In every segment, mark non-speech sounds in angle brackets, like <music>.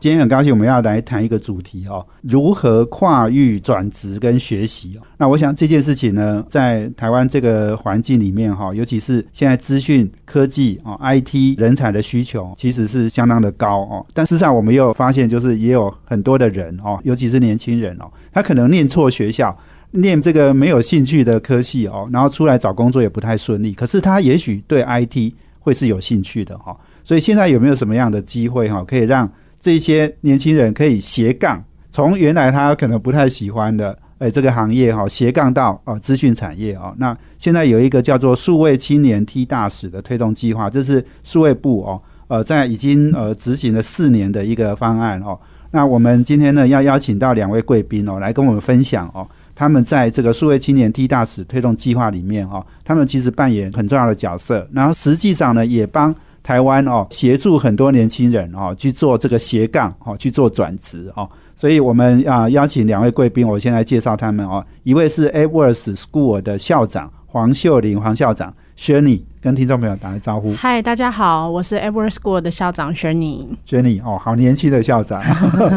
今天很高兴我们要来谈一个主题哦，如何跨域转职跟学习。那我想这件事情呢，在台湾这个环境里面哈，尤其是现在资讯科技哦，IT 人才的需求其实是相当的高哦。但事实上，我们又发现，就是也有很多的人哦，尤其是年轻人哦，他可能念错学校，念这个没有兴趣的科系哦，然后出来找工作也不太顺利。可是他也许对 IT 会是有兴趣的哈。所以现在有没有什么样的机会哈，可以让这些年轻人可以斜杠，从原来他可能不太喜欢的，哎，这个行业哈，斜杠到哦资讯产业哦。那现在有一个叫做数位青年 T 大使的推动计划，这是数位部哦，呃，在已经呃执行了四年的一个方案哦。那我们今天呢，要邀请到两位贵宾哦，来跟我们分享哦，他们在这个数位青年 T 大使推动计划里面哦，他们其实扮演很重要的角色，然后实际上呢，也帮。台湾哦，协助很多年轻人哦去做这个斜杠哦，去做转职哦，所以我们啊邀请两位贵宾，我先来介绍他们哦。一位是 a d w a r d s School 的校长黄秀玲黄校长 s h i r n e y 跟听众朋友打个招呼。嗨，大家好，我是 a d w a r d s School 的校长 s h i r n e y s h i r n e y 哦，好年轻的校长。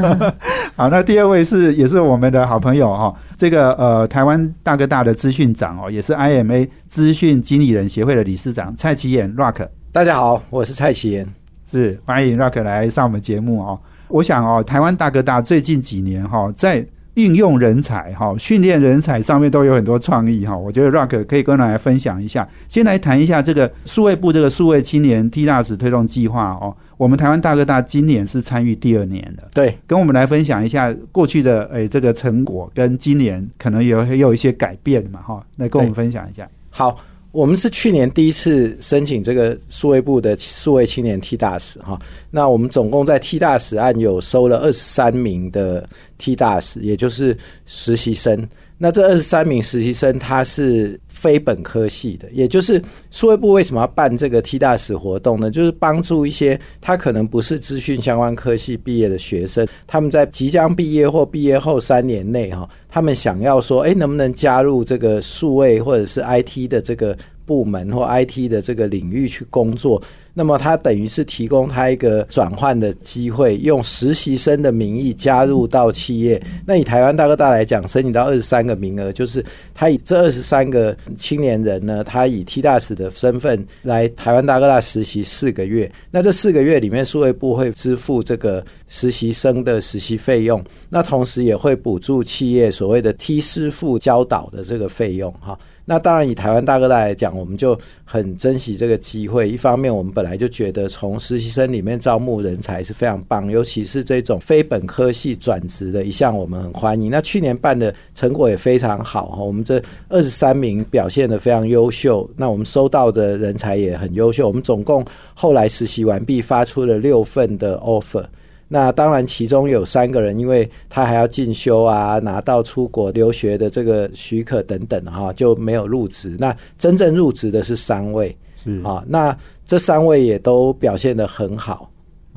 <laughs> 好，那第二位是也是我们的好朋友哈，这个呃台湾大哥大的资讯长哦，也是 IMA 资讯经理人协会的理事长蔡奇衍 Rock。大家好，我是蔡奇言，是欢迎 Rock 来上我们节目哦。我想哦，台湾大哥大最近几年哈，在运用人才哈、训练人才上面都有很多创意哈。我觉得 Rock 可以跟大家分享一下。先来谈一下这个数位部这个数位青年 T 大使推动计划哦。我们台湾大哥大今年是参与第二年的，对，跟我们来分享一下过去的诶这个成果，跟今年可能有也有一些改变嘛哈。来跟我们分享一下。好。我们是去年第一次申请这个数位部的数位青年 T 大使哈，那我们总共在 T 大使案有收了二十三名的 T 大使，也就是实习生。那这二十三名实习生，他是非本科系的，也就是数位部为什么要办这个 T 大使活动呢？就是帮助一些他可能不是资讯相关科系毕业的学生，他们在即将毕业或毕业后三年内哈，他们想要说，哎，能不能加入这个数位或者是 IT 的这个部门或 IT 的这个领域去工作？那么他等于是提供他一个转换的机会，用实习生的名义加入到企业。那以台湾大哥大来讲，申请到二十三个名额，就是他以这二十三个青年人呢，他以 T 大使的身份来台湾大哥大实习四个月。那这四个月里面，数位部会支付这个实习生的实习费用，那同时也会补助企业所谓的 T 师傅教导的这个费用，哈。那当然，以台湾大哥大来讲，我们就很珍惜这个机会。一方面，我们本来就觉得从实习生里面招募人才是非常棒，尤其是这种非本科系转职的一项，我们很欢迎。那去年办的成果也非常好哈，我们这二十三名表现的非常优秀，那我们收到的人才也很优秀。我们总共后来实习完毕，发出了六份的 offer。那当然，其中有三个人，因为他还要进修啊，拿到出国留学的这个许可等等哈，就没有入职。那真正入职的是三位，是啊，那这三位也都表现得很好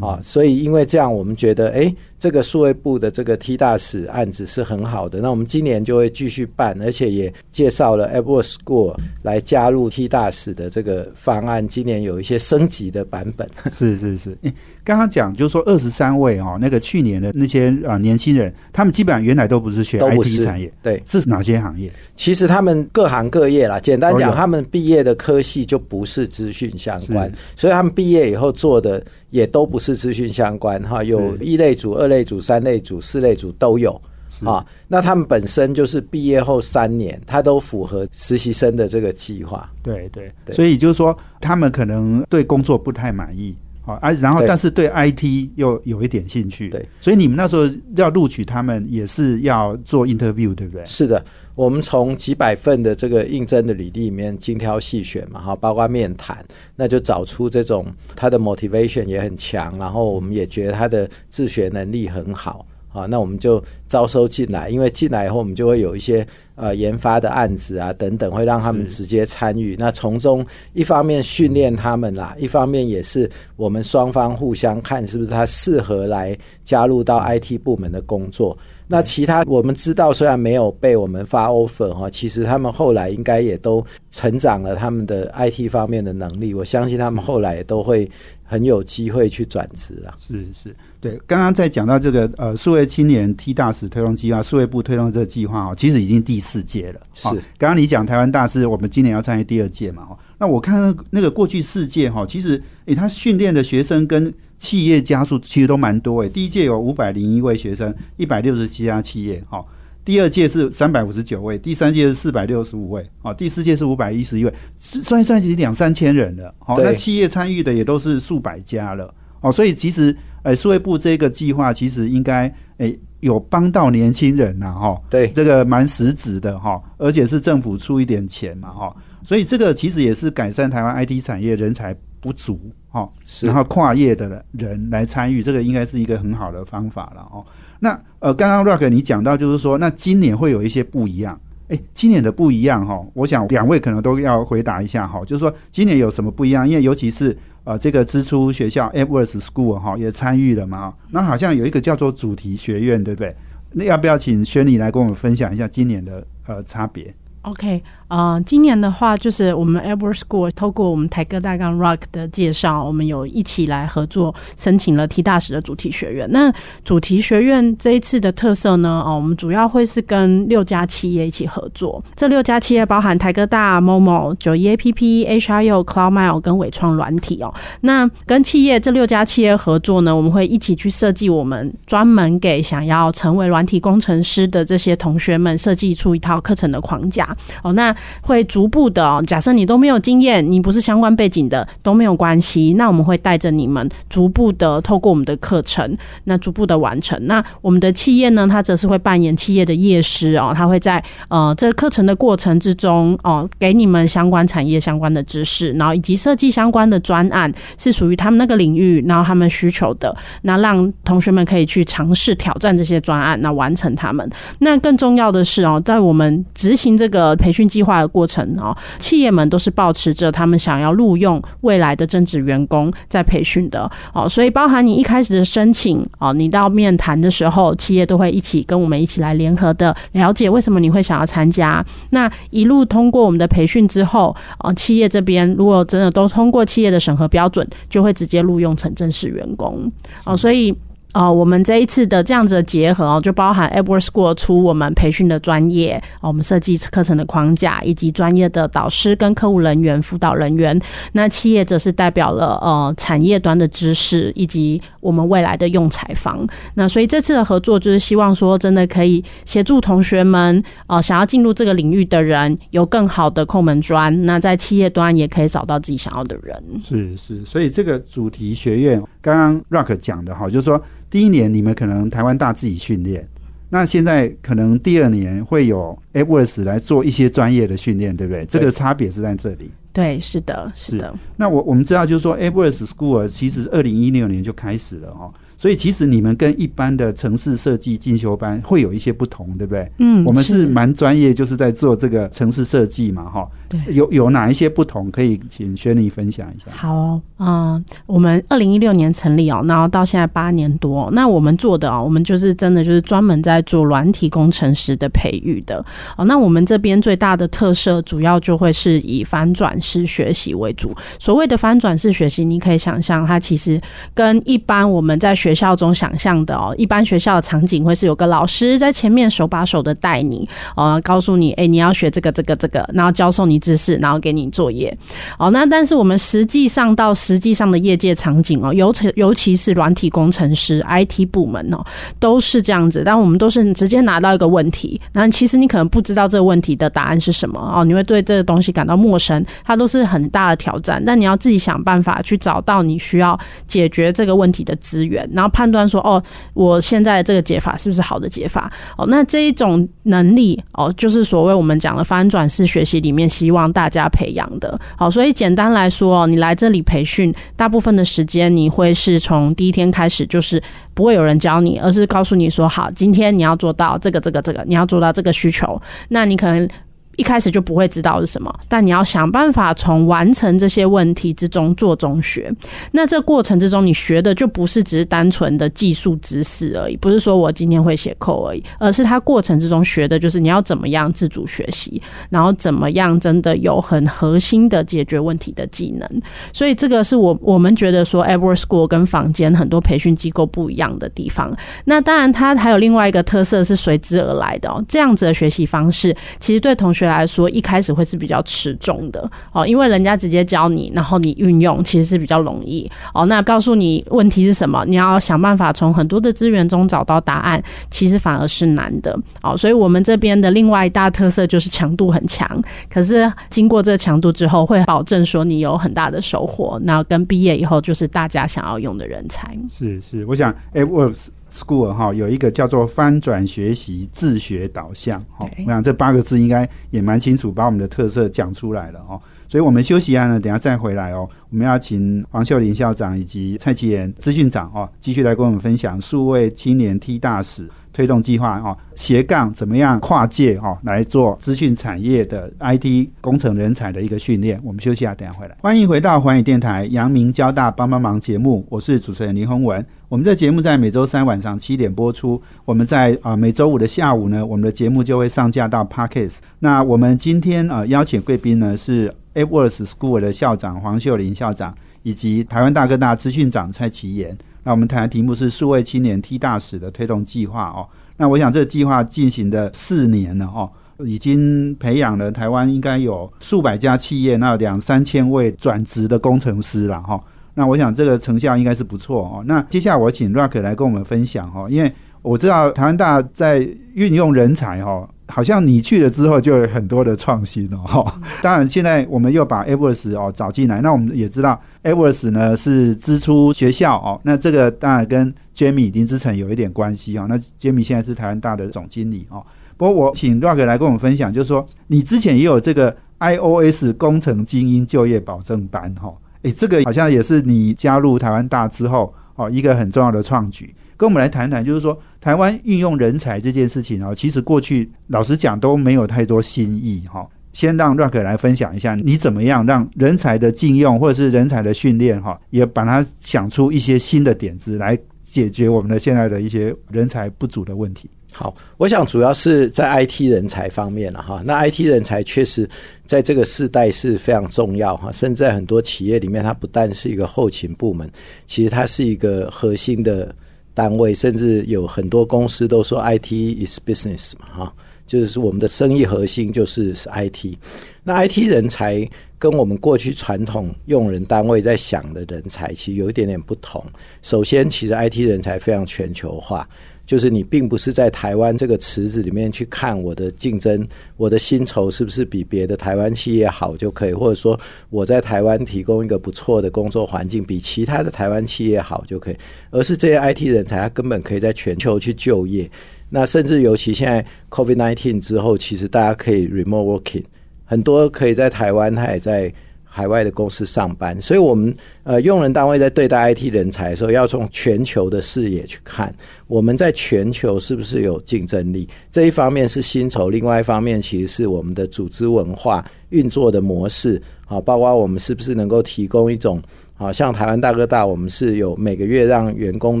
啊，所以因为这样，我们觉得哎。这个数位部的这个 T 大使案子是很好的，那我们今年就会继续办，而且也介绍了 Apple School 来加入 T 大使的这个方案。今年有一些升级的版本。<laughs> 是是是，刚刚讲就是说二十三位哦，那个去年的那些啊年轻人，他们基本上原来都不是学 IT 产业，对，是哪些行业？其实他们各行各业啦，简单讲，他们毕业的科系就不是资讯相关，所以他们毕业以后做的也都不是资讯相关哈，有一类组、二类。类组、三类组、四类组都有啊，那他们本身就是毕业后三年，他都符合实习生的这个计划。对对，所以就是说，他们可能对工作不太满意。好，而然后但是对 IT 又有一点兴趣，对，所以你们那时候要录取他们，也是要做 interview，对不对？是的，我们从几百份的这个应征的履历里面精挑细选嘛，哈，包括面谈，那就找出这种他的 motivation 也很强，然后我们也觉得他的自学能力很好。啊，那我们就招收进来，因为进来以后，我们就会有一些呃研发的案子啊等等，会让他们直接参与。那从中一方面训练他们啦，一方面也是我们双方互相看是不是他适合来加入到 IT 部门的工作。那其他我们知道，虽然没有被我们发 offer 哈，其实他们后来应该也都成长了他们的 IT 方面的能力。我相信他们后来也都会很有机会去转职啊。是是，对。刚刚在讲到这个呃，数位青年 T 大使推动计划，数位部推动这个计划哦，其实已经第四届了。是。刚刚你讲台湾大师，我们今年要参与第二届嘛？哈。那我看那个过去四届哈，其实诶，他训练的学生跟企业加速其实都蛮多诶。第一届有五百零一位学生，一百六十七家企业哈。第二届是三百五十九位，第三届是四百六十五位，哦，第四届是五百一十一位，算一算其实两三千人了。好，那企业参与的也都是数百家了。哦，所以其实诶，数位部这个计划其实应该诶有帮到年轻人呐，哈。对，这个蛮实质的哈，而且是政府出一点钱嘛，哈。所以这个其实也是改善台湾 IT 产业人才不足，哈，然后跨业的人来参与，这个应该是一个很好的方法了，哦。那呃，刚刚 Rock 你讲到就是说，那今年会有一些不一样，哎，今年的不一样哈，我想两位可能都要回答一下哈，就是说今年有什么不一样？因为尤其是呃，这个支出学校 Edwards School 哈也参与了嘛，那好像有一个叫做主题学院，对不对？那要不要请轩尼来跟我们分享一下今年的呃差别？OK。啊，今年的话，就是我们 Albert School 透过我们台哥大杠 Rock 的介绍，我们有一起来合作申请了 T 大使的主题学院。那主题学院这一次的特色呢，哦，我们主要会是跟六家企业一起合作。这六家企业包含台哥大、Momo、九一 APP、HRU、CloudMile 跟伟创软体哦。那跟企业这六家企业合作呢，我们会一起去设计我们专门给想要成为软体工程师的这些同学们设计出一套课程的框架哦。那会逐步的，假设你都没有经验，你不是相关背景的都没有关系。那我们会带着你们逐步的透过我们的课程，那逐步的完成。那我们的企业呢，它则是会扮演企业的业师哦，他会在呃这个课程的过程之中哦，给你们相关产业相关的知识，然后以及设计相关的专案是属于他们那个领域，然后他们需求的，那让同学们可以去尝试挑战这些专案，那完成他们。那更重要的是哦，在我们执行这个培训计划。的过程哦，企业们都是保持着他们想要录用未来的正职员工在培训的哦，所以包含你一开始的申请哦，你到面谈的时候，企业都会一起跟我们一起来联合的了解为什么你会想要参加。那一路通过我们的培训之后哦，企业这边如果真的都通过企业的审核标准，就会直接录用成正式员工哦，所以。哦，我们这一次的这样子的结合哦，就包含 Edward School 出我们培训的专业，我们设计课程的框架，以及专业的导师跟客户人员、辅导人员。那企业则是代表了呃产业端的知识，以及我们未来的用采方。那所以这次的合作就是希望说，真的可以协助同学们呃想要进入这个领域的人有更好的空门砖。那在企业端也可以找到自己想要的人。是是，所以这个主题学院刚刚 Rock 讲的哈，就是说。第一年你们可能台湾大自己训练，那现在可能第二年会有 AWS 来做一些专业的训练，对不对？这个差别是在这里。对，是的，是的。那我我们知道，就是说 AWS School 其实二零一六年就开始了哈。所以其实你们跟一般的城市设计进修班会有一些不同，对不对？嗯，我们是蛮专业，就是在做这个城市设计嘛，哈。对，有有哪一些不同可以请轩妮分享一下？好，嗯，我们二零一六年成立哦，然后到现在八年多，那我们做的哦，我们就是真的就是专门在做软体工程师的培育的哦。那我们这边最大的特色，主要就会是以翻转式学习为主。所谓的翻转式学习，你可以想象，它其实跟一般我们在学学校中想象的哦，一般学校的场景会是有个老师在前面手把手的带你，呃，告诉你，哎，你要学这个这个这个，然后教授你知识，然后给你作业。哦，那但是我们实际上到实际上的业界场景哦，尤其尤其是软体工程师 IT 部门哦，都是这样子。但我们都是直接拿到一个问题，那其实你可能不知道这个问题的答案是什么哦，你会对这个东西感到陌生，它都是很大的挑战。但你要自己想办法去找到你需要解决这个问题的资源，然后判断说哦，我现在这个解法是不是好的解法？哦，那这一种能力哦，就是所谓我们讲的翻转式学习里面，希望大家培养的。好，所以简单来说，哦你来这里培训，大部分的时间你会是从第一天开始，就是不会有人教你，而是告诉你说，好，今天你要做到这个、这个、这个，你要做到这个需求，那你可能。一开始就不会知道是什么，但你要想办法从完成这些问题之中做中学。那这过程之中，你学的就不是只是单纯的技术知识而已，不是说我今天会写扣而已，而是它过程之中学的就是你要怎么样自主学习，然后怎么样真的有很核心的解决问题的技能。所以这个是我我们觉得说 e v e r School 跟坊间很多培训机构不一样的地方。那当然，它还有另外一个特色是随之而来的哦。这样子的学习方式，其实对同学。来说，一开始会是比较持重的哦，因为人家直接教你，然后你运用其实是比较容易哦。那告诉你问题是什么，你要想办法从很多的资源中找到答案，其实反而是难的哦。所以我们这边的另外一大特色就是强度很强，可是经过这强度之后，会保证说你有很大的收获。那跟毕业以后就是大家想要用的人才。是是，我想哎我。School 哈有一个叫做翻转学习自学导向哈，我想这八个字应该也蛮清楚，把我们的特色讲出来了哦。所以我们休息一下呢，等下再回来哦。我们要请黄秀玲校长以及蔡其言资讯长哦，继续来跟我们分享数位青年 T 大使。推动计划哦，斜杠怎么样跨界哦来做资讯产业的 IT 工程人才的一个训练。我们休息下，等下回来。欢迎回到环宇电台阳明交大帮帮忙节目，我是主持人林宏文。我们的节目在每周三晚上七点播出。我们在啊每周五的下午呢，我们的节目就会上架到 Parkes。那我们今天啊邀请贵宾呢是 Edwards School 的校长黄秀玲校长，以及台湾大哥大资讯长蔡奇言。那我们谈的题目是数位青年 T 大使的推动计划哦。那我想这个计划进行的四年了哦，已经培养了台湾应该有数百家企业，那两三千位转职的工程师了哈。那我想这个成效应该是不错哦。那接下来我请 Rock 来跟我们分享哦，因为我知道台湾大在运用人才哈。好像你去了之后就有很多的创新哦，哈。当然，现在我们又把 Everest 哦找进来，那我们也知道 Everest 呢是支出学校哦，那这个当然跟 Jamie 林之成有一点关系哦。那 Jamie 现在是台湾大的总经理哦。不过我请 Rock 来跟我们分享，就是说你之前也有这个 iOS 工程精英就业保证班哈，诶，这个好像也是你加入台湾大之后哦一个很重要的创举。跟我们来谈谈，就是说台湾运用人才这件事情啊，其实过去老实讲都没有太多新意哈。先让 Rock 来分享一下，你怎么样让人才的禁用或者是人才的训练哈，也把它想出一些新的点子来解决我们的现在的一些人才不足的问题。好，我想主要是在 IT 人才方面了哈。那 IT 人才确实在这个时代是非常重要哈，甚至在很多企业里面，它不但是一个后勤部门，其实它是一个核心的。单位甚至有很多公司都说 IT is business 嘛，哈，就是我们的生意核心就是是 IT。那 IT 人才跟我们过去传统用人单位在想的人才其实有一点点不同。首先，其实 IT 人才非常全球化。就是你并不是在台湾这个池子里面去看我的竞争，我的薪酬是不是比别的台湾企业好就可以，或者说我在台湾提供一个不错的工作环境比其他的台湾企业好就可以，而是这些 IT 人才他根本可以在全球去就业。那甚至尤其现在 COVID nineteen 之后，其实大家可以 remote working，很多可以在台湾，他也在。海外的公司上班，所以我们呃用人单位在对待 IT 人才的时候，要从全球的视野去看，我们在全球是不是有竞争力？这一方面是薪酬，另外一方面其实是我们的组织文化运作的模式，好，包括我们是不是能够提供一种，好像台湾大哥大，我们是有每个月让员工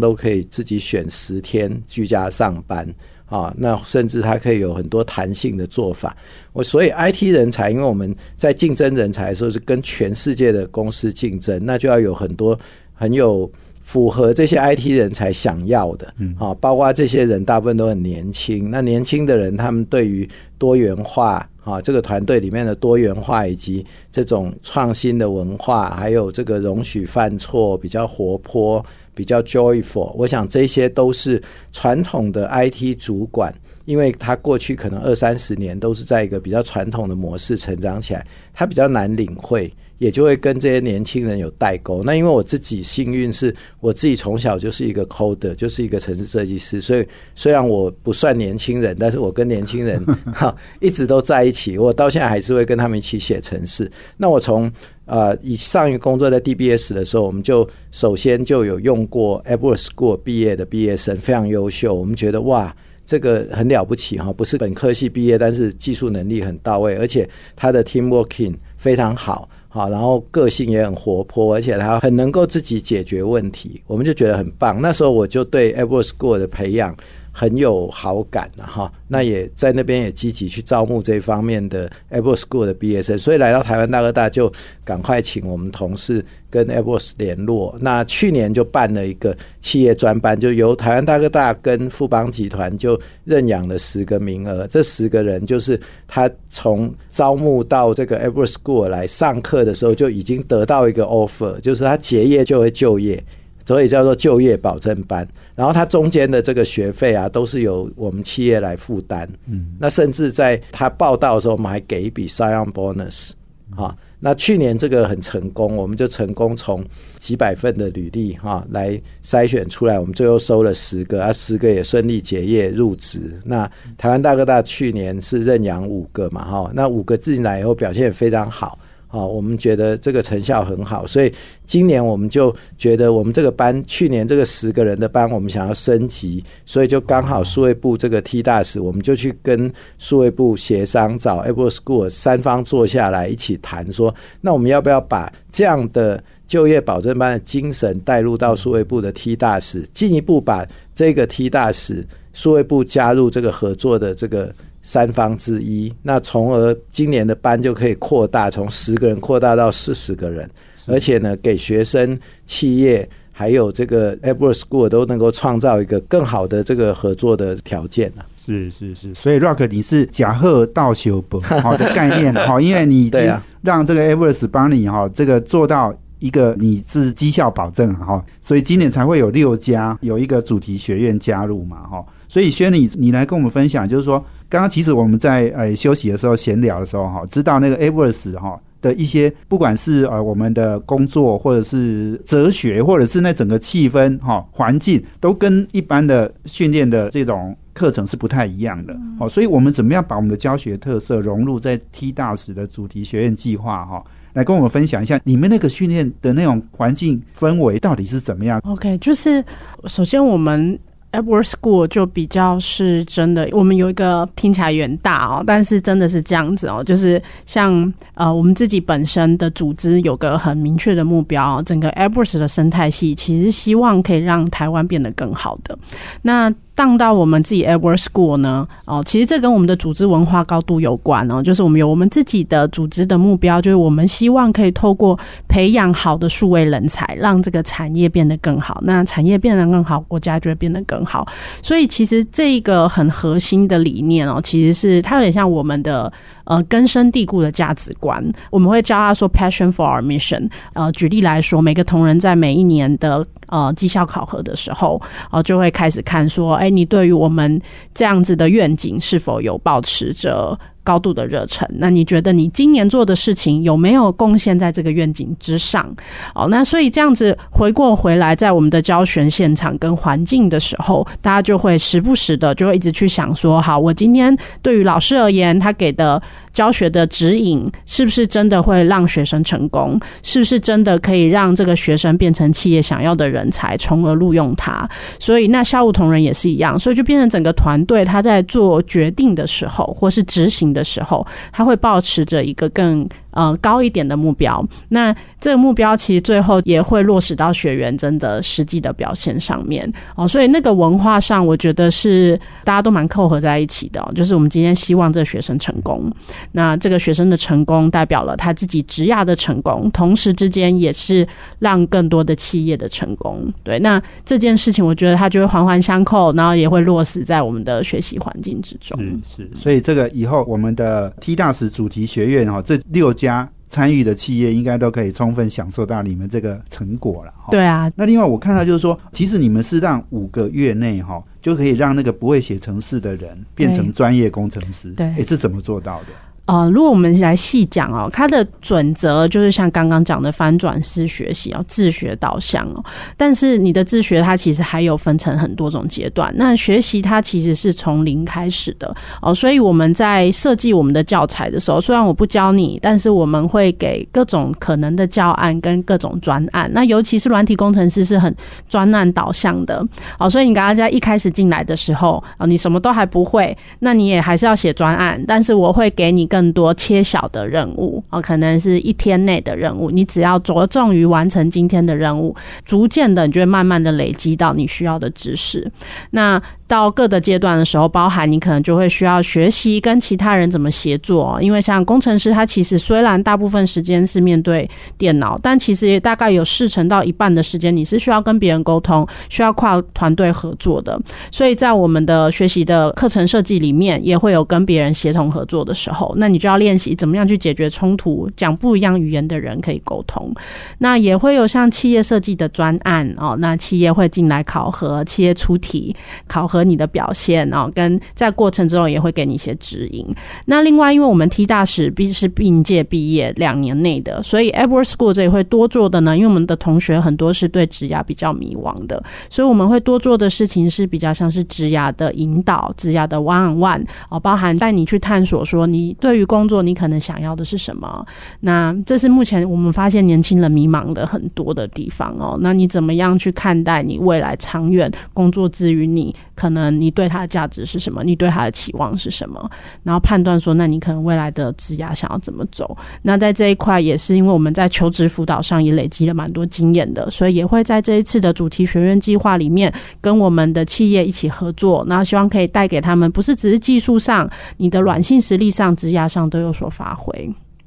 都可以自己选十天居家上班。啊，那甚至它可以有很多弹性的做法。我所以 IT 人才，因为我们在竞争人才的时候是跟全世界的公司竞争，那就要有很多很有符合这些 IT 人才想要的。啊，包括这些人大部分都很年轻。那年轻的人，他们对于多元化啊，这个团队里面的多元化以及这种创新的文化，还有这个容许犯错，比较活泼。比较 joyful，我想这些都是传统的 IT 主管因为他过去可能二三十年都是在一个比较传统的模式成长起来，他比较难领会。也就会跟这些年轻人有代沟。那因为我自己幸运是，我自己从小就是一个 coder，就是一个城市设计师，所以虽然我不算年轻人，但是我跟年轻人 <laughs> 哈一直都在一起。我到现在还是会跟他们一起写城市。那我从呃以上一个工作在 DBS 的时候，我们就首先就有用过 Apple School 毕业的毕业生，非常优秀。我们觉得哇，这个很了不起哈，不是本科系毕业，但是技术能力很到位，而且他的 team working 非常好。好，然后个性也很活泼，而且他很能够自己解决问题，我们就觉得很棒。那时候我就对 Apple School 的培养。很有好感的哈，那也在那边也积极去招募这方面的 Apple School 的毕业生，所以来到台湾大哥大就赶快请我们同事跟 Apple 联络。那去年就办了一个企业专班，就由台湾大哥大跟富邦集团就认养了十个名额，这十个人就是他从招募到这个 Apple School 来上课的时候就已经得到一个 offer，就是他结业就会就业。所以叫做就业保证班，然后它中间的这个学费啊，都是由我们企业来负担。嗯，那甚至在他报道的时候，我们还给一笔 sign bonus。哈，那去年这个很成功，我们就成功从几百份的履历哈来筛选出来，我们最后收了十个，啊，十个也顺利结业入职。那台湾大哥大去年是认养五个嘛，哈，那五个进来以后表现也非常好。啊，我们觉得这个成效很好，所以今年我们就觉得我们这个班去年这个十个人的班，我们想要升级，所以就刚好数位部这个 T 大使，我们就去跟数位部协商，找 Apple School 三方坐下来一起谈，说那我们要不要把这样的就业保证班的精神带入到数位部的 T 大使，进一步把这个 T 大使数位部加入这个合作的这个。三方之一，那从而今年的班就可以扩大，从十个人扩大到四十个人，而且呢，给学生、企业还有这个 Apple School 都能够创造一个更好的这个合作的条件呢。是是是，所以 Rock 你是假贺道修不好的概念哈，因为你已经让这个 a v e r s 帮你哈，这个做到一个你是绩效保证哈，所以今年才会有六家有一个主题学院加入嘛哈，所以轩你你来跟我们分享，就是说。刚刚其实我们在呃休息的时候闲聊的时候哈，知道那个 Everest 哈的一些，不管是呃我们的工作或者是哲学，或者是那整个气氛哈环境，都跟一般的训练的这种课程是不太一样的。哦，所以我们怎么样把我们的教学特色融入在 T 大使的主题学院计划哈，来跟我们分享一下你们那个训练的那种环境氛围到底是怎么样？OK，就是首先我们。E d w a r d School 就比较是真的，我们有一个听起来远大哦，但是真的是这样子哦，就是像呃，我们自己本身的组织有个很明确的目标，整个 e d w a r d s 的生态系其实希望可以让台湾变得更好的。那当到我们自己 Ever School 呢？哦，其实这跟我们的组织文化高度有关哦。就是我们有我们自己的组织的目标，就是我们希望可以透过培养好的数位人才，让这个产业变得更好。那产业变得更好，国家就会变得更好。所以其实这个很核心的理念哦，其实是它有点像我们的呃根深蒂固的价值观。我们会教他说 Passion for our mission。呃，举例来说，每个同仁在每一年的呃绩效考核的时候，哦，就会开始看说。哎，你对于我们这样子的愿景是否有保持着？高度的热忱，那你觉得你今年做的事情有没有贡献在这个愿景之上？哦，那所以这样子回过回来，在我们的教学现场跟环境的时候，大家就会时不时的就会一直去想说：好，我今天对于老师而言，他给的教学的指引是不是真的会让学生成功？是不是真的可以让这个学生变成企业想要的人才，从而录用他？所以，那校务同仁也是一样，所以就变成整个团队他在做决定的时候，或是执行。的时候，他会保持着一个更。呃，高一点的目标，那这个目标其实最后也会落实到学员真的实际的表现上面哦。所以那个文化上，我觉得是大家都蛮扣合在一起的。就是我们今天希望这个学生成功，那这个学生的成功代表了他自己职业的成功，同时之间也是让更多的企业的成功。对，那这件事情，我觉得它就会环环相扣，然后也会落实在我们的学习环境之中。是是，所以这个以后我们的 T 大使主题学院哈，这六。家参与的企业应该都可以充分享受到你们这个成果了。对啊，那另外我看到就是说，其实你们是让五个月内哈就可以让那个不会写程式的人变成专业工程师。对哎，是怎么做到的？呃，如果我们来细讲哦，它的准则就是像刚刚讲的翻转式学习哦，自学导向哦。但是你的自学它其实还有分成很多种阶段。那学习它其实是从零开始的哦，所以我们在设计我们的教材的时候，虽然我不教你，但是我们会给各种可能的教案跟各种专案。那尤其是软体工程师是很专案导向的哦，所以你刚刚在一开始进来的时候啊，你什么都还不会，那你也还是要写专案，但是我会给你。更多切小的任务啊，可能是一天内的任务，你只要着重于完成今天的任务，逐渐的，你就会慢慢的累积到你需要的知识。那到各个阶段的时候，包含你可能就会需要学习跟其他人怎么协作，因为像工程师，他其实虽然大部分时间是面对电脑，但其实也大概有四成到一半的时间，你是需要跟别人沟通，需要跨团队合作的。所以在我们的学习的课程设计里面，也会有跟别人协同合作的时候。那你就要练习怎么样去解决冲突，讲不一样语言的人可以沟通。那也会有像企业设计的专案哦，那企业会进来考核，企业出题考核和你的表现哦，跟在过程之后也会给你一些指引。那另外，因为我们 T 大使必是并届毕业两年内的，所以 Edward School 这里会多做的呢，因为我们的同学很多是对职涯比较迷惘的，所以我们会多做的事情是比较像是职涯的引导、职涯的 one on one 哦，包含带你去探索说你。对于工作，你可能想要的是什么？那这是目前我们发现年轻人迷茫的很多的地方哦。那你怎么样去看待你未来长远工作之余，你可能你对它的价值是什么？你对它的期望是什么？然后判断说，那你可能未来的职涯想要怎么走？那在这一块也是因为我们在求职辅导上也累积了蛮多经验的，所以也会在这一次的主题学院计划里面跟我们的企业一起合作，那希望可以带给他们不是只是技术上你的软性实力上职涯。上都有所发挥。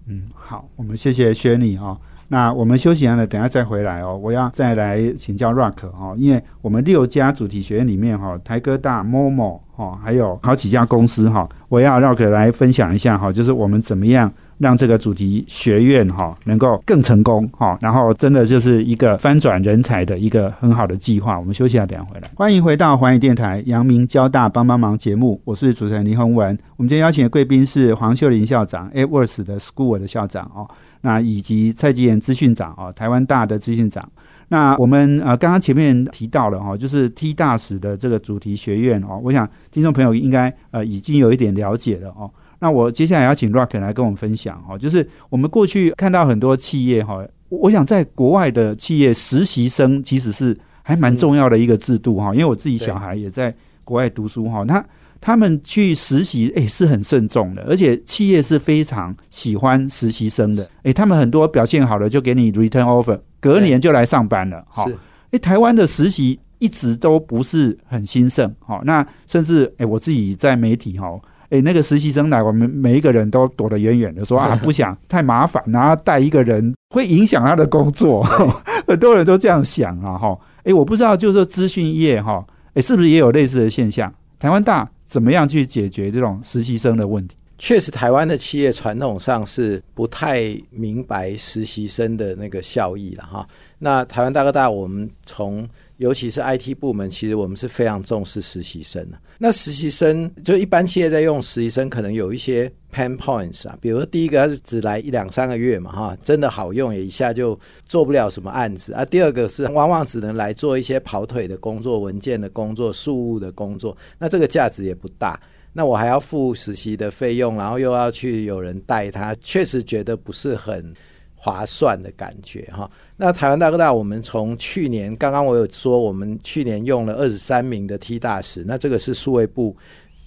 嗯，好，我们谢谢轩尼哦。那我们休息完了，等下再回来哦。我要再来请教 Rock 哦，因为我们六家主题学院里面哈，台哥大、Momo 哦，还有好几家公司哈，我要 Rock 来分享一下哈，就是我们怎么样。让这个主题学院哈能够更成功哈，然后真的就是一个翻转人才的一个很好的计划。我们休息下，等下回来。欢迎回到环宇电台阳明交大帮帮忙节目，我是主持人林宏文。我们今天邀请的贵宾是黄秀玲校长，Edwards 的 School 的校长哦，那以及蔡吉言资讯长哦，台湾大的资讯长。那我们呃刚刚前面提到了哈，就是 T 大使的这个主题学院哦，我想听众朋友应该呃已经有一点了解了哦。那我接下来要请 Rock 来跟我们分享哈，就是我们过去看到很多企业哈，我想在国外的企业实习生其实是还蛮重要的一个制度哈，因为我自己小孩也在国外读书哈，他他们去实习诶是很慎重的，而且企业是非常喜欢实习生的，诶，他们很多表现好了就给你 return offer，隔年就来上班了哈。诶，台湾的实习一直都不是很兴盛哈，那甚至诶我自己在媒体哈。哎，那个实习生来，我们每一个人都躲得远远的，说 <laughs> 啊，不想太麻烦，然后带一个人会影响他的工作，<laughs> 很多人都这样想啊，哈。哎，我不知道，就是说资讯业哈，哎，是不是也有类似的现象？台湾大怎么样去解决这种实习生的问题？确实，台湾的企业传统上是不太明白实习生的那个效益了哈。那台湾大哥大，我们从尤其是 IT 部门，其实我们是非常重视实习生的。那实习生就一般企业在用实习生，可能有一些 pain points 啊，比如说第一个，他是只来一两三个月嘛哈，真的好用也一下就做不了什么案子啊。第二个是往往只能来做一些跑腿的工作、文件的工作、事务的工作，那这个价值也不大。那我还要付实习的费用，然后又要去有人带他，确实觉得不是很划算的感觉哈。那台湾大哥大，我们从去年刚刚我有说，我们去年用了二十三名的 T 大使，那这个是数位部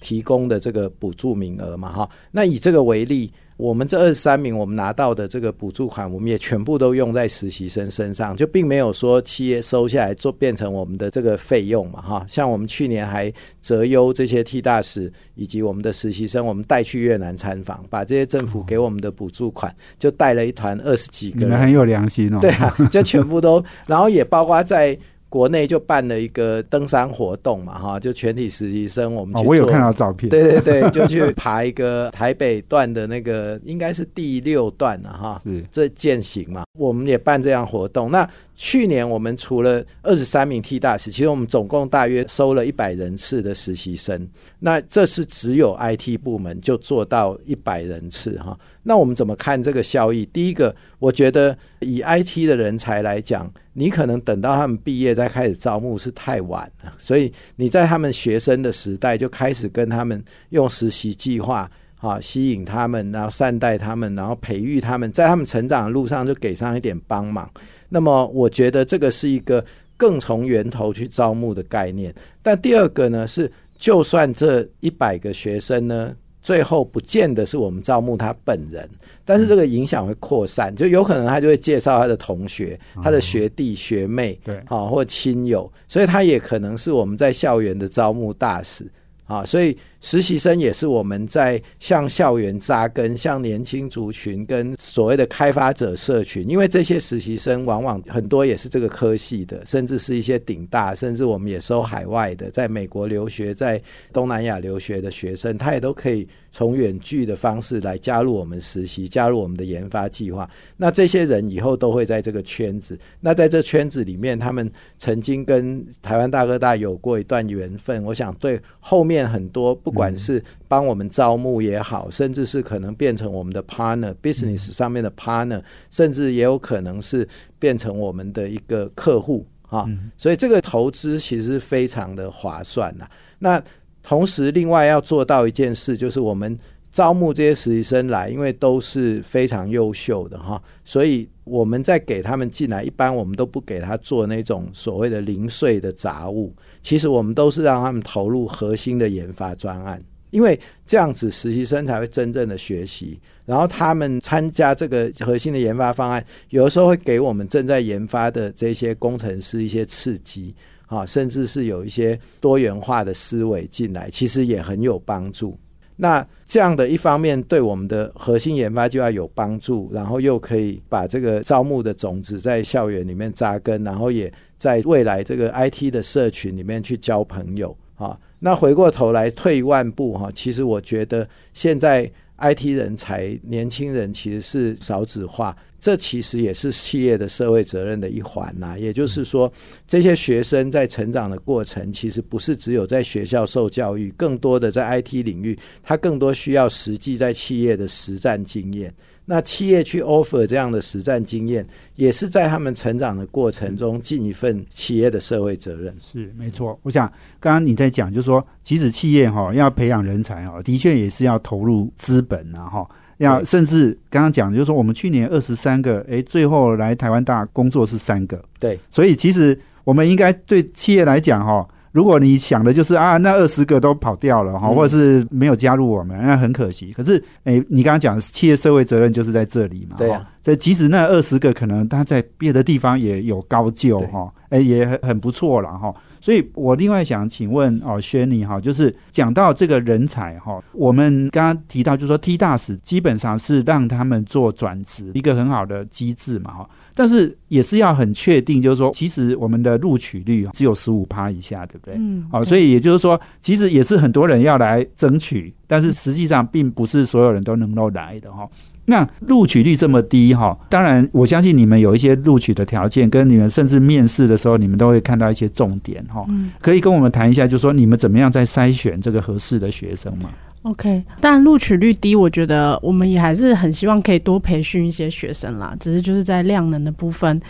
提供的这个补助名额嘛哈。那以这个为例。我们这二十三名，我们拿到的这个补助款，我们也全部都用在实习生身上，就并没有说企业收下来做变成我们的这个费用嘛，哈。像我们去年还择优这些替大使以及我们的实习生，我们带去越南参访，把这些政府给我们的补助款，就带了一团二十几个人，很有良心哦。对啊，就全部都，然后也包括在。国内就办了一个登山活动嘛，哈，就全体实习生我们去哦，我有看到照片，对对对，就去爬一个台北段的那个，应该是第六段了哈。<laughs> 是这践行嘛，我们也办这样活动。那去年我们除了二十三名 T 大使，其实我们总共大约收了一百人次的实习生。那这是只有 IT 部门就做到一百人次哈。那我们怎么看这个效益？第一个，我觉得以 IT 的人才来讲，你可能等到他们毕业再开始招募是太晚了，所以你在他们学生的时代就开始跟他们用实习计划。啊，吸引他们，然后善待他们，然后培育他们，在他们成长的路上就给上一点帮忙。那么，我觉得这个是一个更从源头去招募的概念。但第二个呢，是就算这一百个学生呢，最后不见得是我们招募他本人，但是这个影响会扩散，就有可能他就会介绍他的同学、他的学弟学妹，对好或亲友，所以他也可能是我们在校园的招募大使。啊，所以实习生也是我们在向校园扎根、向年轻族群跟所谓的开发者社群，因为这些实习生往往很多也是这个科系的，甚至是一些顶大，甚至我们也收海外的，在美国留学、在东南亚留学的学生，他也都可以从远距的方式来加入我们实习，加入我们的研发计划。那这些人以后都会在这个圈子，那在这圈子里面，他们曾经跟台湾大哥大有过一段缘分，我想对后面很多不管是帮我们招募也好，甚至是可能变成我们的 partner business 上面的 partner，甚至也有可能是变成我们的一个客户啊。所以这个投资其实非常的划算呐、那同时，另外要做到一件事，就是我们招募这些实习生来，因为都是非常优秀的哈，所以我们在给他们进来，一般我们都不给他做那种所谓的零碎的杂物，其实我们都是让他们投入核心的研发专案。因为这样子，实习生才会真正的学习，然后他们参加这个核心的研发方案，有的时候会给我们正在研发的这些工程师一些刺激，啊，甚至是有一些多元化的思维进来，其实也很有帮助。那这样的一方面对我们的核心研发就要有帮助，然后又可以把这个招募的种子在校园里面扎根，然后也在未来这个 IT 的社群里面去交朋友啊。那回过头来退一万步哈，其实我觉得现在 IT 人才年轻人其实是少子化，这其实也是企业的社会责任的一环呐、也就是说，这些学生在成长的过程，其实不是只有在学校受教育，更多的在 IT 领域，他更多需要实际在企业的实战经验。那企业去 offer 这样的实战经验，也是在他们成长的过程中尽一份企业的社会责任。是没错。我想刚刚你在讲，就是说，即使企业哈要培养人才哈，的确也是要投入资本啊哈。要甚至刚刚讲，就是说我们去年二十三个，诶，最后来台湾大工作是三个，对，所以其实我们应该对企业来讲哈，如果你想的就是啊，那二十个都跑掉了哈，嗯。或者是没有加入我们，那很可惜。可是诶，你刚刚讲的企业社会责任就是在这里嘛，对所以即使那二十个可能他在别的地方也有高就对。哈，诶，也很很不错了哈。所以我另外想请问哦，轩尼哈，就是讲到这个人才哈，我们刚刚提到就是说 T 大使基本上是让他们做转职一个很好的机制嘛哈，但是也是要很确定，就是说其实我们的录取率只有十五趴以下，对不对？嗯，好、所以也就是说，其实也是很多人要来争取，但是实际上并不是所有人都能够来的哈。那录取率这么低哈，当然我相信你们有一些录取的条件，跟你们甚至面试的时候，你们都会看到一些重点哈。嗯可以跟我们谈一下，就是说你们怎么样在筛选这个合适的学生吗？OK，但录取率低，我觉得我们也还是很希望可以多培训一些学生啦。只是就是在量能的部分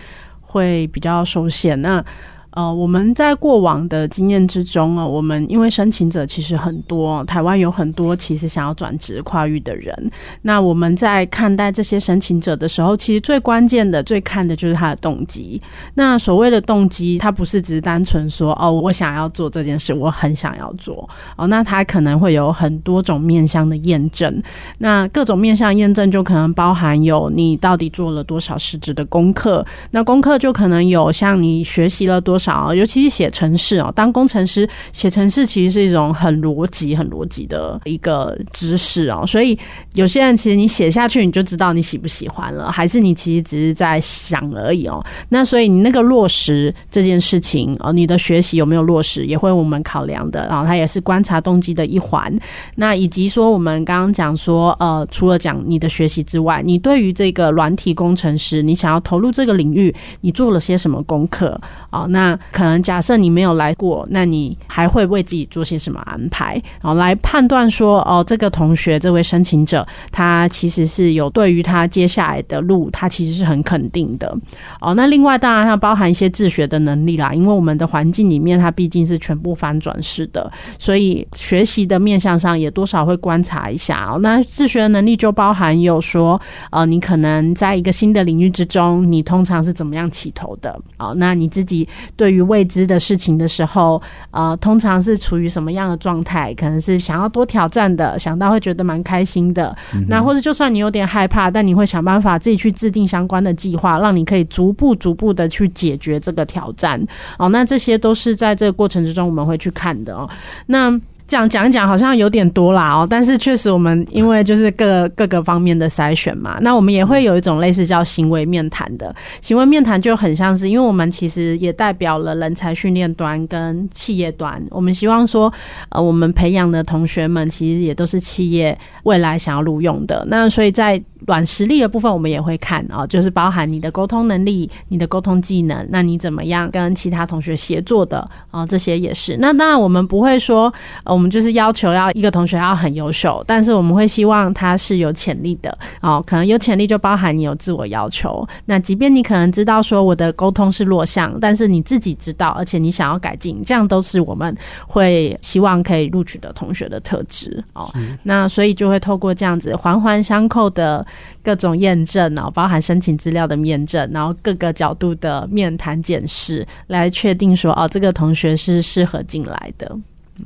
会比较受限。那呃，我们在过往的经验之中啊，我们因为申请者其实很多，台湾有很多其实想要转职跨域的人。那我们在看待这些申请者的时候，其实最关键的、最看的就是他的动机。那所谓的动机，它不是只是单纯说哦，我想要做这件事，我很想要做哦，那它可能会有很多种面向的验证。那各种面向验证就可能包含有你到底做了多少实质的功课，那功课就可能有像你学习了多少，尤其是写程式哦，当工程师写程式其实是一种很逻辑、很逻辑的一个知识哦，所以有些人其实你写下去你就知道你喜不喜欢了，还是你其实只是在想而已哦。那所以你那个落实这件事情哦，你的学习有没有落实，也会我们考量的，然后它也是观察动机的一环。那以及说我们刚刚讲说，呃，除了讲你的学习之外，你对于这个软体工程师，你想要投入这个领域，你做了些什么功课啊？那可能假设你没有来过，那你还会为自己做些什么安排？然后来判断说，哦，这个同学这位申请者，他其实是有对于他接下来的路，他其实是很肯定的。哦，那另外当然还包含一些自学的能力啦，因为我们的环境里面，它毕竟是全部翻转式的，所以学习的面向上也多少会观察一下。哦，那自学的能力就包含有说，呃，你可能在一个新的领域之中，你通常是怎么样起头的？哦，那你自己对于未知的事情的时候，呃，通常是处于什么样的状态？可能是想要多挑战的，想到会觉得蛮开心的。那或者就算你有点害怕，但你会想办法自己去制定相关的计划，让你可以逐步逐步的去解决这个挑战。哦，那这些都是在这个过程之中我们会去看的哦。那讲讲讲好像有点多啦哦，但是确实我们因为就是各各个方面的筛选嘛，那我们也会有一种类似叫行为面谈的行为面谈，就很像是因为我们其实也代表了人才训练端跟企业端，我们希望说呃我们培养的同学们其实也都是企业未来想要录用的，那所以在软实力的部分我们也会看啊，就是包含你的沟通能力、你的沟通技能，那你怎么样跟其他同学协作的啊，这些也是。那当然我们不会说呃。我们就是要求要一个同学要很优秀，但是我们会希望他是有潜力的哦。可能有潜力就包含你有自我要求。那即便你可能知道说我的沟通是弱项，但是你自己知道，而且你想要改进，这样都是我们会希望可以录取的同学的特质哦。那所以就会透过这样子环环相扣的各种验证哦，包含申请资料的验证，然后各个角度的面谈检视，来确定说哦，这个同学是适合进来的。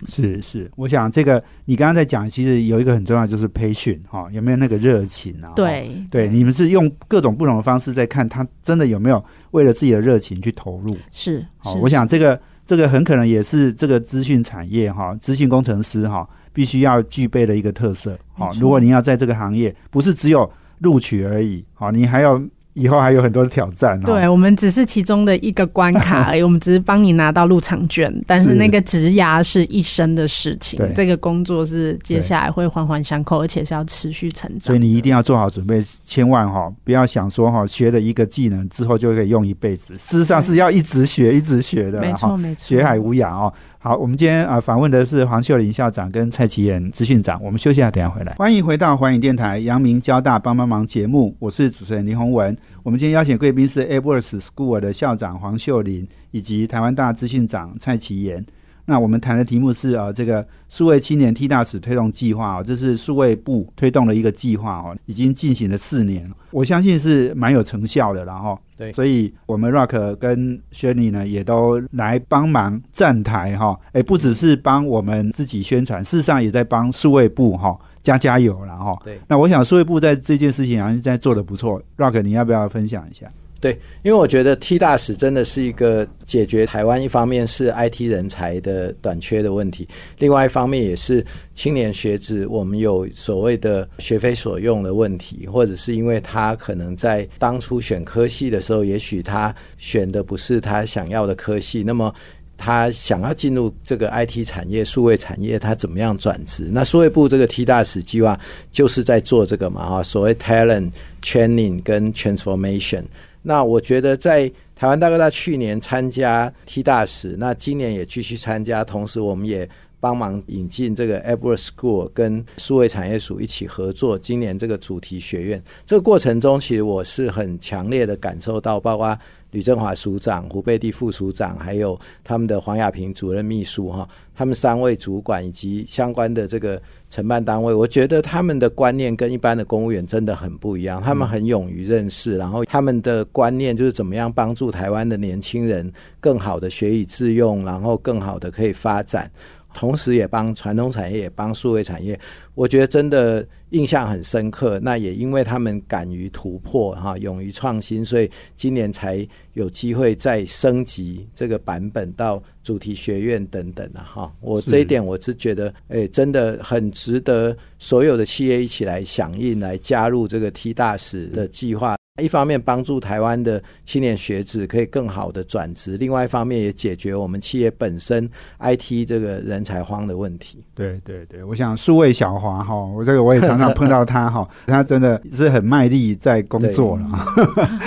是是，我想这个你刚刚在讲，其实有一个很重要，就是培训哈，有没有那个热情啊？对对，你们是用各种不同的方式在看他真的有没有为了自己的热情去投入？是好，我想这个这个很可能也是这个资讯产业哈，资讯工程师哈，必须要具备的一个特色。好，如果你要在这个行业，不是只有录取而已，好，你还要。以后还有很多的挑战。对我们只是其中的一个关卡而已，<laughs> 我们只是帮你拿到入场券，但是那个职涯是一生的事情。这个工作是接下来会环环相扣，而且是要持续成长。所以你一定要做好准备，千万哈不要想说哈学了一个技能之后就可以用一辈子。事实上是要一直学，一直学的。没错，没错，学海无涯哦。好，我们今天啊访问的是黄秀玲校长跟蔡奇妍资讯长。我们休息一下，等下回来。欢迎回到环宇电台阳明交大帮帮忙节目，我是主持人林宏文。我们今天邀请贵宾是 Edwards School 的校长黄秀玲，以及台湾大资讯长蔡奇妍。那我们谈的题目是啊，这个数位青年 T 大使推动计划啊，这是数位部推动的一个计划哦，已经进行了四年，我相信是蛮有成效的，然后对，所以我们 Rock 跟 Shirley 呢也都来帮忙站台哈，哎，不只是帮我们自己宣传，事实上也在帮数位部哈加加油然后。对，那我想数位部在这件事情好像在做的不错，Rock 你要不要分享一下？对，因为我觉得 T 大使真的是一个解决台湾一方面是 IT 人才的短缺的问题，另外一方面也是青年学子我们有所谓的学非所用的问题，或者是因为他可能在当初选科系的时候，也许他选的不是他想要的科系，那么他想要进入这个 IT 产业、数位产业，他怎么样转职？那数位部这个 T 大使计划就是在做这个嘛，啊，所谓 talent training 跟 transformation。那我觉得在台湾大哥大去年参加 T 大使，那今年也继续参加，同时我们也帮忙引进这个 Edward School 跟数位产业署一起合作，今年这个主题学院这个过程中，其实我是很强烈的感受到，包括。吕振华署长、胡贝蒂副署长，还有他们的黄亚平主任秘书哈，他们三位主管以及相关的这个承办单位，我觉得他们的观念跟一般的公务员真的很不一样。他们很勇于认识，然后他们的观念就是怎么样帮助台湾的年轻人更好的学以致用，然后更好的可以发展。同时也帮传统产业也帮数位产业，我觉得真的印象很深刻。那也因为他们敢于突破哈，勇于创新，所以今年才有机会再升级这个版本到主题学院等等的哈。我这一点我是觉得，诶，真的很值得所有的企业一起来响应，来加入这个 T 大使的计划。一方面帮助台湾的青年学子可以更好的转职，另外一方面也解决我们企业本身 IT 这个人才荒的问题。对对对，我想数位小华哈，我这个我也常常碰到他哈，<laughs> 他真的是很卖力在工作了。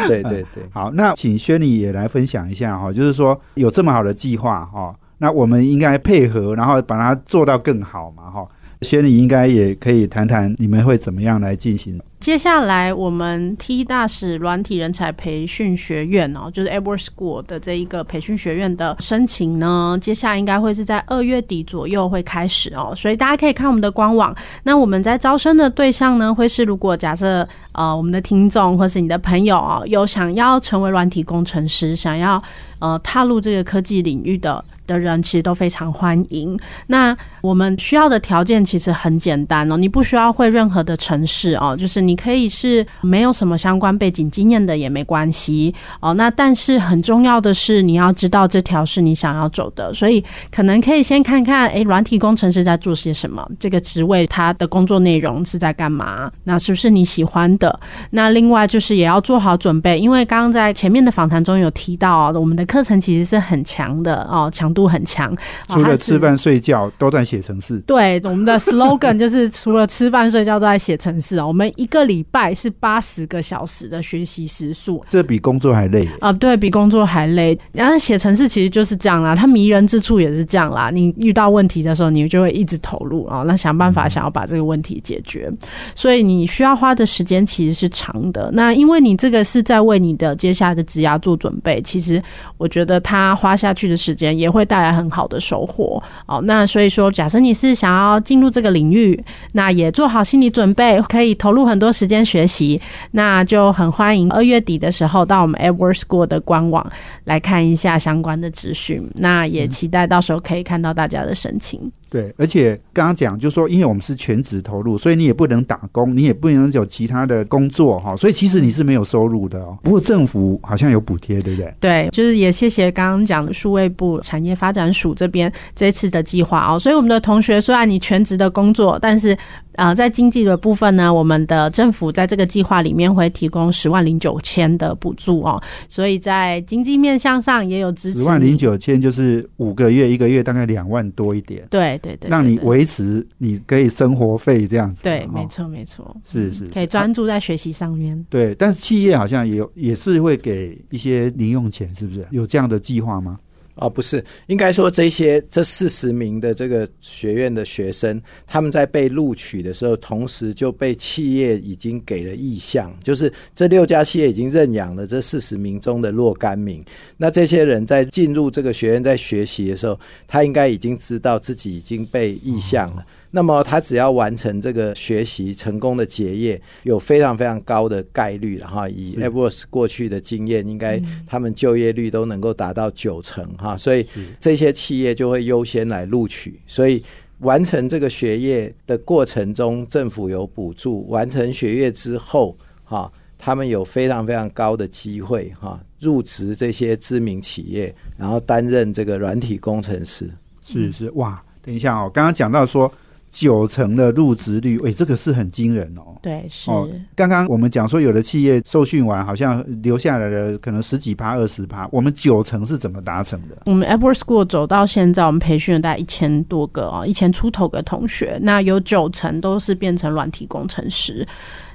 对 <laughs> 对对，好，那请轩尼也来分享一下哈，就是说有这么好的计划哈，那我们应该配合，然后把它做到更好嘛哈。轩尼应该也可以谈谈你们会怎么样来进行。接下来，我们 T 大使软体人才培训学院哦，就是 Edward School 的这一个培训学院的申请呢，接下来应该会是在二月底左右会开始哦，所以大家可以看我们的官网。那我们在招生的对象呢，会是如果假设呃我们的听众或是你的朋友啊，有想要成为软体工程师，想要呃踏入这个科技领域的。的人其实都非常欢迎。那我们需要的条件其实很简单哦，你不需要会任何的城市哦，就是你可以是没有什么相关背景经验的也没关系哦。那但是很重要的是，你要知道这条是你想要走的，所以可能可以先看看，诶，软体工程师在做些什么？这个职位他的工作内容是在干嘛？那是不是你喜欢的？那另外就是也要做好准备，因为刚刚在前面的访谈中有提到，我们的课程其实是很强的哦，强。度很强，除了吃饭睡觉都在写程式。对，我们的 <laughs> slogan 就是除了吃饭睡觉都在写程式啊。我们一个礼拜是八十个小时的学习时数，这比工作还累啊！对比工作还累。然后写程式其实就是这样啦，它迷人之处也是这样啦。你遇到问题的时候，你就会一直投入啊，那想办法想要把这个问题解决。所以你需要花的时间其实是长的。那因为你这个是在为你的接下来的职涯做准备，其实我觉得他花下去的时间也会。带来很好的收获哦。那所以说，假设你是想要进入这个领域，那也做好心理准备，可以投入很多时间学习，那就很欢迎二月底的时候到我们 Edward School 的官网来看一下相关的资讯。那也期待到时候可以看到大家的申请。对，而且刚刚讲就是说，因为我们是全职投入，所以你也不能打工，你也不能有其他的工作哈，所以其实你是没有收入的哦。不过政府好像有补贴，对不对？对，就是也谢谢刚刚讲的数位部产业发展署这边这次的计划哦。所以我们的同学虽然你全职的工作，但是啊，在经济的部分呢，我们的政府在这个计划里面会提供十万零九千的补助哦。所以在经济面向上也有支持。十万零九千就是五个月，一个月大概两万多一点。对。对对，让你维持你可以生活费这样子。对，没错没错，是是，可以专注在学习上面。对，但是企业好像也有也是会给一些零用钱，是不是？有这样的计划吗？哦，不是，应该说这些这四十名的这个学院的学生，他们在被录取的时候，同时就被企业已经给了意向，就是这六家企业已经认养了这四十名中的若干名。那这些人在进入这个学院在学习的时候，他应该已经知道自己已经被意向了。那么他只要完成这个学习成功的结业，有非常非常高的概率了哈。以 Evers 过去的经验，应该他们就业率都能够达到九成哈。所以这些企业就会优先来录取。所以完成这个学业的过程中，政府有补助；完成学业之后，哈，他们有非常非常高的机会哈，入职这些知名企业，然后担任这个软体工程师。是是哇，等一下哦，刚刚讲到说。九成的入职率，喂，这个是很惊人哦。对，是。刚刚我们讲说，有的企业受训完，好像留下来的可能十几趴、二十趴。我们九成是怎么达成的？我们 Apple School 走到现在，我们培训了大概一千多个哦，一千出头个同学，那有九成都是变成软体工程师。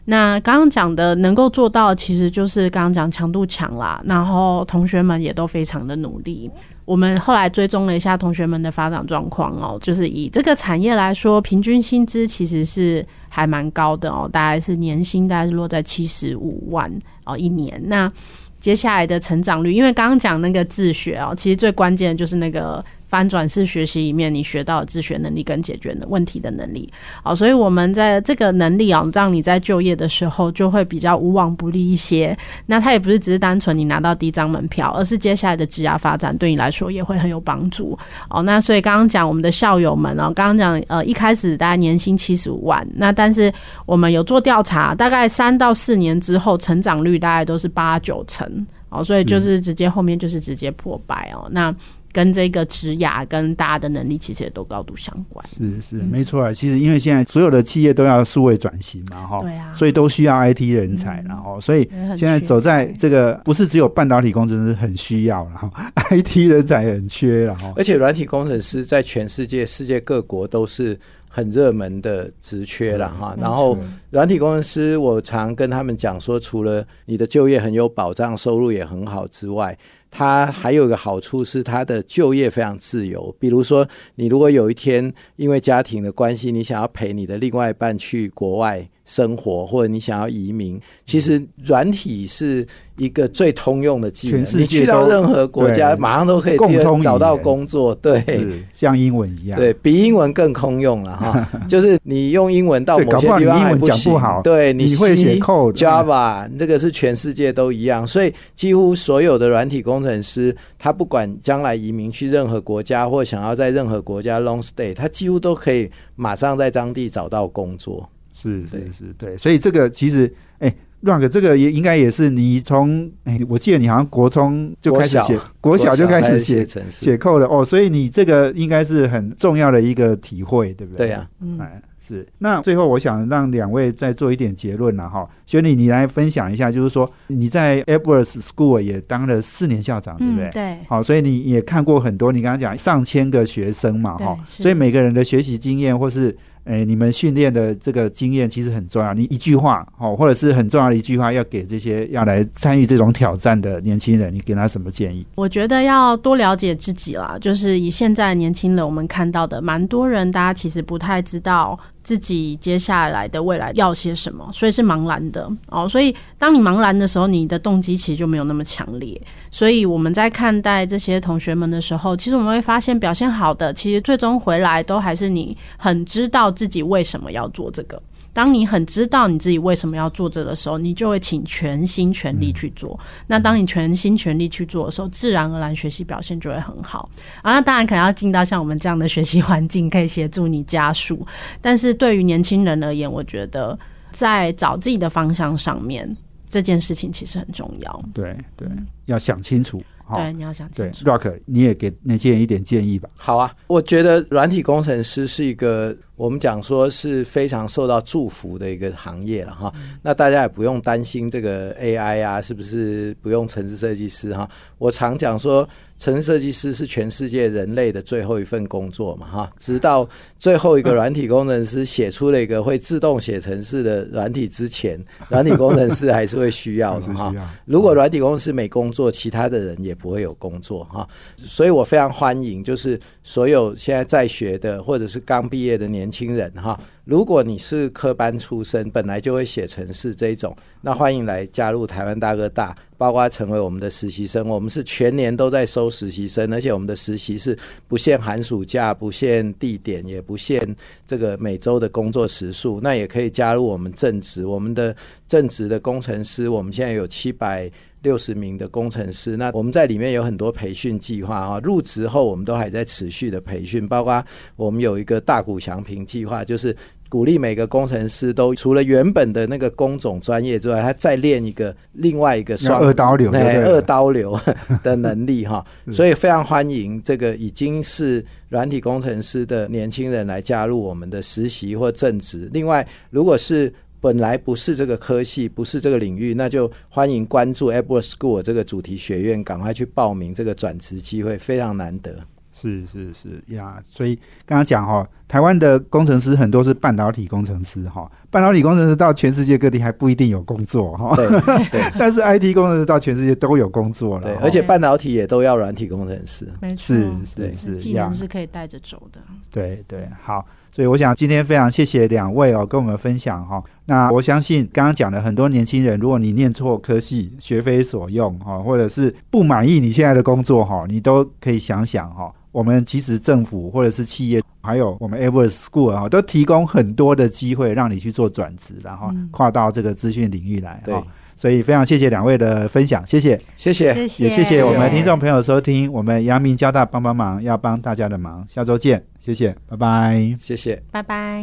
那刚刚讲的能够做到，其实就是刚刚讲强度强啦，然后同学们也都非常的努力。我们后来追踪了一下同学们的发展状况哦，就是以这个产业来说，平均薪资其实是还蛮高的哦，大概是年薪大概是落在七十五万哦一年。那接下来的成长率，因为刚刚讲那个自学哦，其实最关键的就是那个。翻转式学习里面你学到的自学能力跟解决问题的能力。好，所以我们在这个能力啊，让你在就业的时候就会比较无往不利一些。那它也不是只是单纯你拿到第一张门票，而是接下来的职涯发展对你来说也会很有帮助。哦，那所以刚刚讲我们的校友们哦，刚刚讲呃一开始大概年薪七十五万，那但是我们有做调查，大概三到四年之后成长率大概都是八九成哦，所以就是直接后面就是直接破百哦，那。跟这个职涯跟大家的能力其实也都高度相关。是是没错啊，其实因为现在所有的企业都要数位转型嘛，哈，对啊，所以都需要 IT 人才，然后所以现在走在这个不是只有半导体工程师很需要，然后 IT 人才很缺，然后而且软体工程师在全世界世界各国都是很热门的职缺了哈。然后软体工程师，我常跟他们讲说，除了你的就业很有保障，收入也很好之外。它还有一个好处是，它的就业非常自由。比如说，你如果有一天因为家庭的关系，你想要陪你的另外一半去国外。生活或者你想要移民，其实软体是一个最通用的技能。你去到任何国家，马上都可以找到工作。对，像英文一样，对比英文更通用了哈。<laughs> 就是你用英文到某些地方英文讲不好，对，你会写 code Java，这个是全世界都一样。所以几乎所有的软体工程师，他不管将来移民去任何国家，或想要在任何国家 long stay，他几乎都可以马上在当地找到工作。是是是，对，所以这个其实，哎，Rug 这个也应该也是你从，哎，我记得你好像国中就开始写，国小就开始写写扣了哦，所以你这个应该是很重要的一个体会，对不对？对呀，哎，是。那最后我想让两位再做一点结论了哈，雪莉，你来分享一下，就是说你在 Edwards School 也当了四年校长，对不对？对。好，所以你也看过很多，你刚刚讲上千个学生嘛，哈，所以每个人的学习经验或是。哎，你们训练的这个经验其实很重要。你一句话哦，或者是很重要的一句话，要给这些要来参与这种挑战的年轻人，你给他什么建议？我觉得要多了解自己啦。就是以现在年轻人我们看到的，蛮多人，大家其实不太知道。自己接下来的未来要些什么，所以是茫然的哦。所以当你茫然的时候，你的动机其实就没有那么强烈。所以我们在看待这些同学们的时候，其实我们会发现，表现好的，其实最终回来都还是你很知道自己为什么要做这个。当你很知道你自己为什么要做这的时候，你就会请全心全力去做。那当你全心全力去做的时候，自然而然学习表现就会很好啊。那当然可能要进到像我们这样的学习环境，可以协助你加速。但是对于年轻人而言，我觉得在找自己的方向上面，这件事情其实很重要。对对，要想清楚。对，你要想对，Rock，你也给那些人一点建议吧。好啊，我觉得软体工程师是一个。我们讲说是非常受到祝福的一个行业了哈，那大家也不用担心这个 AI 啊，是不是不用城市设计师哈？我常讲说，城市设计师是全世界人类的最后一份工作嘛哈，直到最后一个软体工程师写出了一个会自动写城市的软体之前，<laughs> 软体工程师还是会需要的哈。如果软体工程师没工作，其他的人也不会有工作哈。所以我非常欢迎，就是所有现在在学的或者是刚毕业的年。轻人哈，如果你是科班出身，本来就会写程式这种，那欢迎来加入台湾大哥大，包括成为我们的实习生。我们是全年都在收实习生，而且我们的实习是不限寒暑假、不限地点、也不限这个每周的工作时数。那也可以加入我们正职，我们的正职的工程师，我们现在有七百。六十名的工程师，那我们在里面有很多培训计划啊。入职后，我们都还在持续的培训，包括我们有一个大股祥平计划，就是鼓励每个工程师都除了原本的那个工种专业之外，他再练一个另外一个双二刀流，对二刀流的能力哈。<laughs> 所以非常欢迎这个已经是软体工程师的年轻人来加入我们的实习或正职。另外，如果是本来不是这个科系，不是这个领域，那就欢迎关注 Apple School 这个主题学院，赶快去报名这个转职机会，非常难得。是是是呀，所以刚刚讲哈，台湾的工程师很多是半导体工程师哈，半导体工程师到全世界各地还不一定有工作哈。对 <laughs> 对，但是 IT 工程师到全世界都有工作了。对，而且半导体也都要软体工程师。没错，是是是，技能是可以带着走的。对对，好。所以我想今天非常谢谢两位哦，跟我们分享哈。那我相信刚刚讲的很多年轻人，如果你念错科系，学非所用哈，或者是不满意你现在的工作哈，你都可以想想哈。我们其实政府或者是企业，还有我们 Ever School 啊，都提供很多的机会让你去做转职，然后跨到这个资讯领域来对哈。所以非常谢谢两位的分享，谢谢，谢谢。谢谢，也谢谢我们听众朋友收听，我们阳明交大帮帮忙，要帮大家的忙，下周见，谢谢，拜拜。谢谢。拜拜。